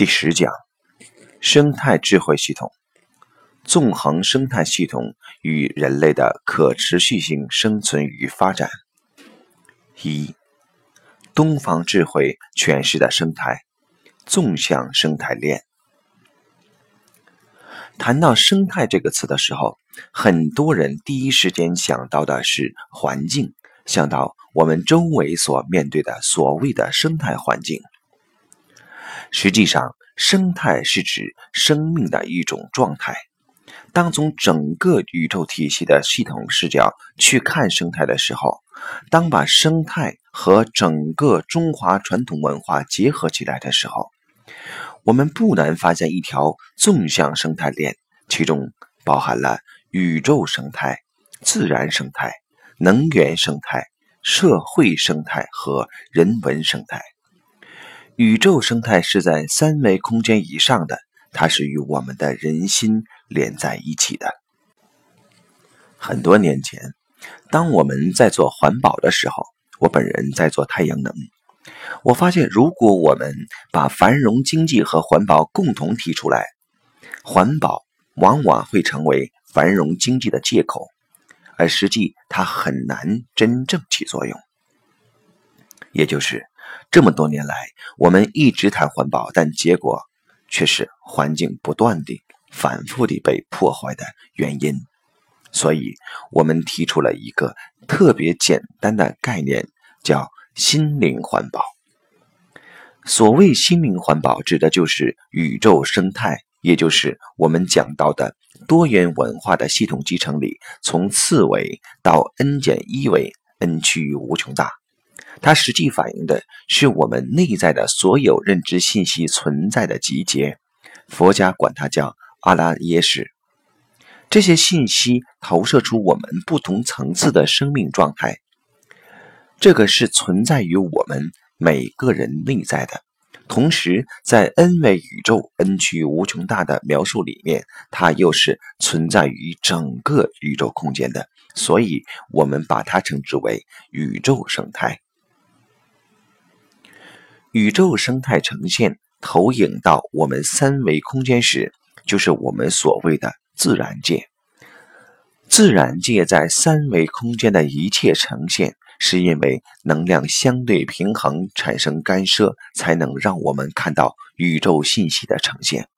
第十讲：生态智慧系统，纵横生态系统与人类的可持续性生存与发展。一、东方智慧诠释的生态，纵向生态链。谈到生态这个词的时候，很多人第一时间想到的是环境，想到我们周围所面对的所谓的生态环境。实际上，生态是指生命的一种状态。当从整个宇宙体系的系统视角去看生态的时候，当把生态和整个中华传统文化结合起来的时候，我们不难发现一条纵向生态链，其中包含了宇宙生态、自然生态、能源生态、社会生态和人文生态。宇宙生态是在三维空间以上的，它是与我们的人心连在一起的。很多年前，当我们在做环保的时候，我本人在做太阳能。我发现，如果我们把繁荣经济和环保共同提出来，环保往往会成为繁荣经济的借口，而实际它很难真正起作用。也就是这么多年来，我们一直谈环保，但结果却是环境不断地、反复地被破坏的原因。所以，我们提出了一个特别简单的概念，叫。心灵环保，所谓心灵环保，指的就是宇宙生态，也就是我们讲到的多元文化的系统集成里，从次维到 n 减一维，n 趋于无穷大。它实际反映的是我们内在的所有认知信息存在的集结。佛家管它叫阿拉耶识。这些信息投射出我们不同层次的生命状态。这个是存在于我们每个人内在的，同时在 n 维宇宙 n 趋无穷大的描述里面，它又是存在于整个宇宙空间的，所以我们把它称之为宇宙生态。宇宙生态呈现投影到我们三维空间时，就是我们所谓的自然界。自然界在三维空间的一切呈现。是因为能量相对平衡产生干涉，才能让我们看到宇宙信息的呈现。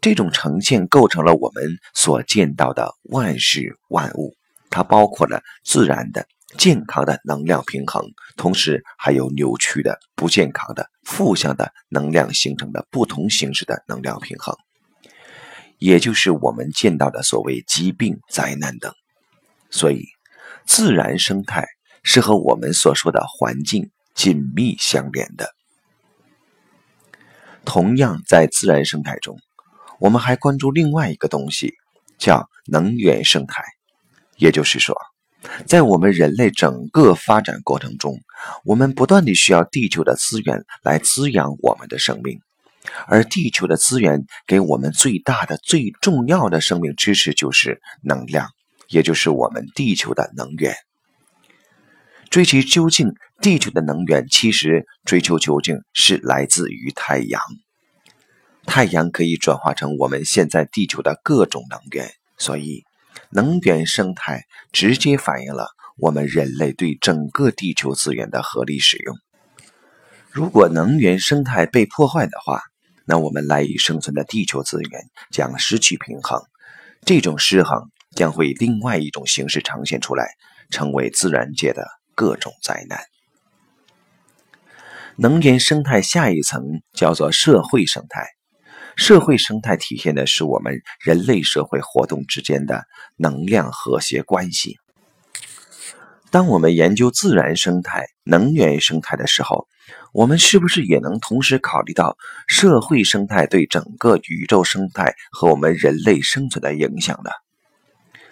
这种呈现构成了我们所见到的万事万物，它包括了自然的、健康的能量平衡，同时还有扭曲的、不健康的、负向的能量形成的不同形式的能量平衡，也就是我们见到的所谓疾病、灾难等。所以，自然生态。是和我们所说的环境紧密相连的。同样，在自然生态中，我们还关注另外一个东西，叫能源生态。也就是说，在我们人类整个发展过程中，我们不断地需要地球的资源来滋养我们的生命，而地球的资源给我们最大的、最重要的生命支持就是能量，也就是我们地球的能源。追其究竟，地球的能源其实追求究竟是来自于太阳。太阳可以转化成我们现在地球的各种能源，所以能源生态直接反映了我们人类对整个地球资源的合理使用。如果能源生态被破坏的话，那我们赖以生存的地球资源将失去平衡，这种失衡将会以另外一种形式呈现出来，成为自然界的。各种灾难，能源生态下一层叫做社会生态。社会生态体现的是我们人类社会活动之间的能量和谐关系。当我们研究自然生态、能源生态的时候，我们是不是也能同时考虑到社会生态对整个宇宙生态和我们人类生存的影响呢？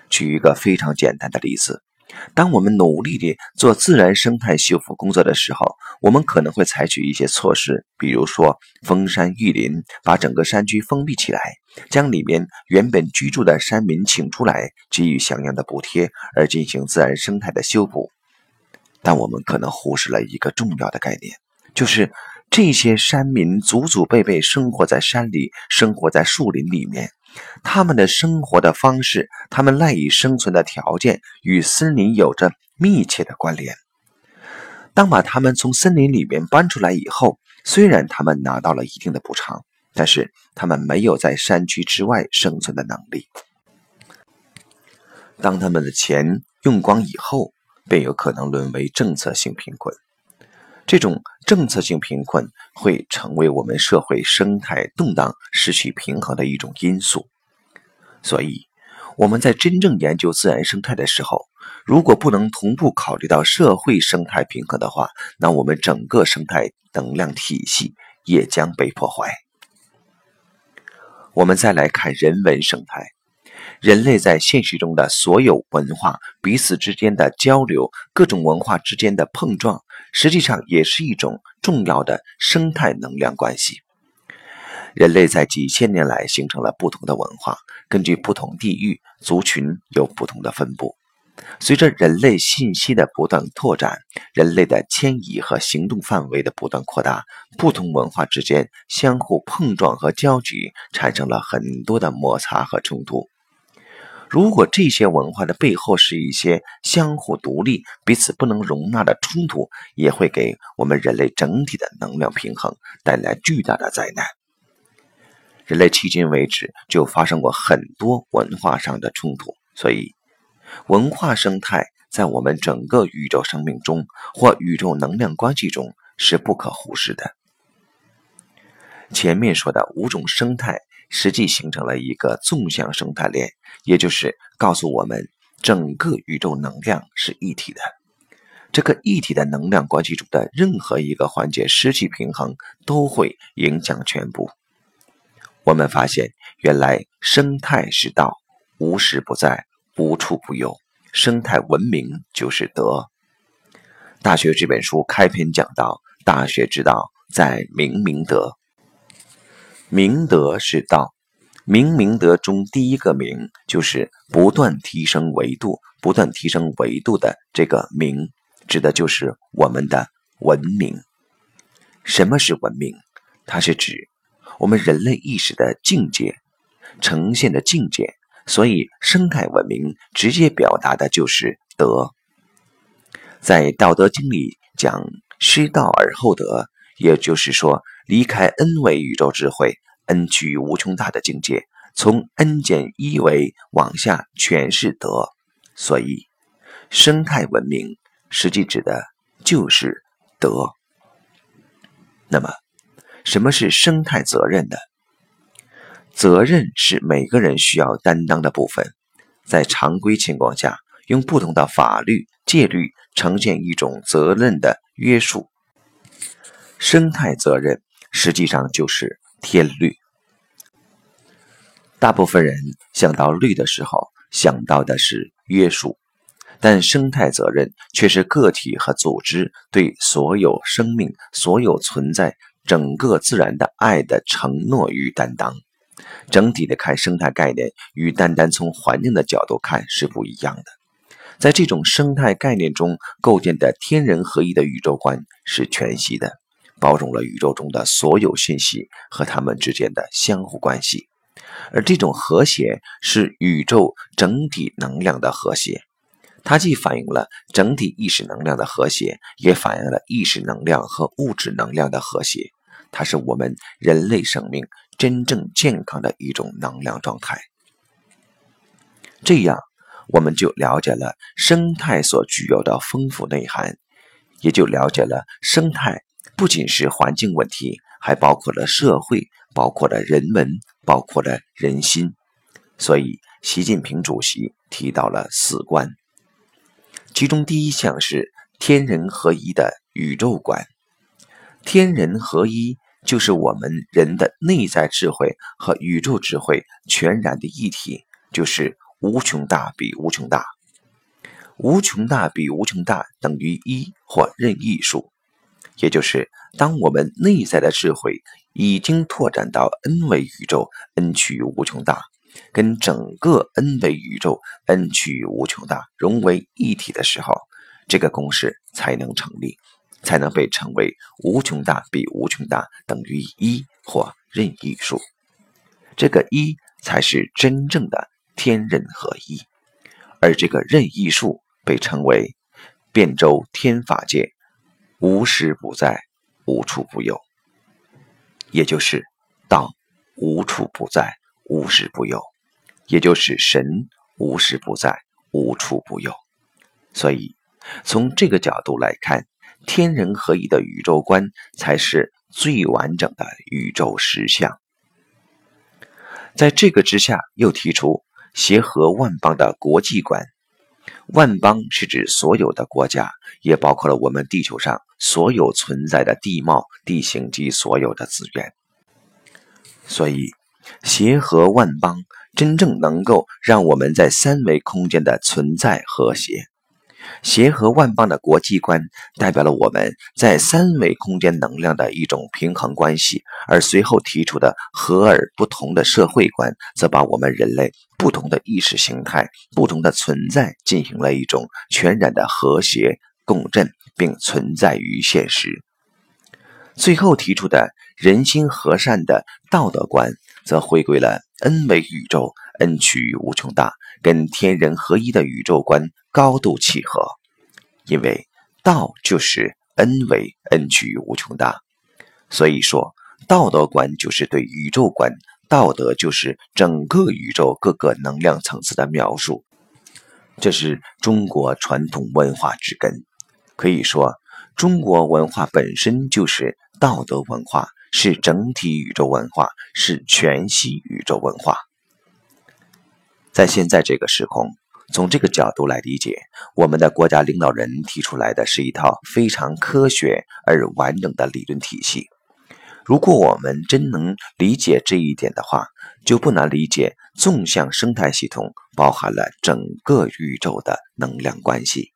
举一个非常简单的例子。当我们努力地做自然生态修复工作的时候，我们可能会采取一些措施，比如说封山育林，把整个山区封闭起来，将里面原本居住的山民请出来，给予相应的补贴，而进行自然生态的修补。但我们可能忽视了一个重要的概念，就是这些山民祖祖辈辈生活在山里，生活在树林里面，他们的生活的方式，他们赖以生存的条件与森林有着密切的关联。当把他们从森林里面搬出来以后，虽然他们拿到了一定的补偿，但是他们没有在山区之外生存的能力。当他们的钱用光以后，便有可能沦为政策性贫困。这种政策性贫困会成为我们社会生态动荡、失去平衡的一种因素。所以，我们在真正研究自然生态的时候，如果不能同步考虑到社会生态平衡的话，那我们整个生态能量体系也将被破坏。我们再来看人文生态。人类在现实中的所有文化彼此之间的交流，各种文化之间的碰撞，实际上也是一种重要的生态能量关系。人类在几千年来形成了不同的文化，根据不同地域、族群有不同的分布。随着人类信息的不断拓展，人类的迁移和行动范围的不断扩大，不同文化之间相互碰撞和交集，产生了很多的摩擦和冲突。如果这些文化的背后是一些相互独立、彼此不能容纳的冲突，也会给我们人类整体的能量平衡带来巨大的灾难。人类迄今为止就发生过很多文化上的冲突，所以文化生态在我们整个宇宙生命中或宇宙能量关系中是不可忽视的。前面说的五种生态。实际形成了一个纵向生态链，也就是告诉我们，整个宇宙能量是一体的。这个一体的能量关系中的任何一个环节失去平衡，都会影响全部。我们发现，原来生态是道，无时不在，无处不有。生态文明就是德。《大学》这本书开篇讲到：“大学之道，在明明德。”明德是道，明明德中第一个明就是不断提升维度，不断提升维度的这个明，指的就是我们的文明。什么是文明？它是指我们人类意识的境界，呈现的境界。所以，生态文明直接表达的就是德。在《道德经》里讲“失道而后德”，也就是说。离开 n 维宇宙智慧，n 趋于无穷大的境界，从 n 减一维往下全是德，所以生态文明实际指的就是德。那么，什么是生态责任的？责任是每个人需要担当的部分，在常规情况下，用不同的法律戒律呈现一种责任的约束。生态责任。实际上就是天律。大部分人想到律的时候，想到的是约束，但生态责任却是个体和组织对所有生命、所有存在、整个自然的爱的承诺与担当。整体的看生态概念，与单单从环境的角度看是不一样的。在这种生态概念中构建的天人合一的宇宙观是全息的。包容了宇宙中的所有信息和它们之间的相互关系，而这种和谐是宇宙整体能量的和谐。它既反映了整体意识能量的和谐，也反映了意识能量和物质能量的和谐。它是我们人类生命真正健康的一种能量状态。这样，我们就了解了生态所具有的丰富内涵，也就了解了生态。不仅是环境问题，还包括了社会，包括了人文，包括了人心。所以，习近平主席提到了四观，其中第一项是天人合一的宇宙观。天人合一就是我们人的内在智慧和宇宙智慧全然的一体，就是无穷大比无穷大，无穷大比无穷大等于一或任意数。也就是，当我们内在的智慧已经拓展到 n 维宇宙，n 趋于无穷大，跟整个 n 维宇宙 n 趋于无穷大融为一体的时候，这个公式才能成立，才能被称为无穷大比无穷大等于一或任意数。这个一才是真正的天人合一，而这个任意数被称为变周天法界，无时不在，无处不有，也就是道无处不在，无时不有，也就是神无时不在，无处不有。所以，从这个角度来看，天人合一的宇宙观才是最完整的宇宙实相。在这个之下，又提出协和万邦的国际观。万邦是指所有的国家，也包括了我们地球上所有存在的地貌、地形及所有的资源。所以，协和万邦真正能够让我们在三维空间的存在和谐。协和万邦的国际观代表了我们在三维空间能量的一种平衡关系，而随后提出的和而不同的社会观，则把我们人类不同的意识形态、不同的存在进行了一种全然的和谐共振，并存在于现实。最后提出的人心和善的道德观，则回归了 n 维宇宙，n 趋于无穷大，跟天人合一的宇宙观。高度契合，因为道就是 n 为 n 趋于无穷大，所以说道德观就是对宇宙观，道德就是整个宇宙各个能量层次的描述。这是中国传统文化之根，可以说中国文化本身就是道德文化，是整体宇宙文化，是全息宇宙文化。在现在这个时空。从这个角度来理解，我们的国家领导人提出来的是一套非常科学而完整的理论体系。如果我们真能理解这一点的话，就不难理解纵向生态系统包含了整个宇宙的能量关系。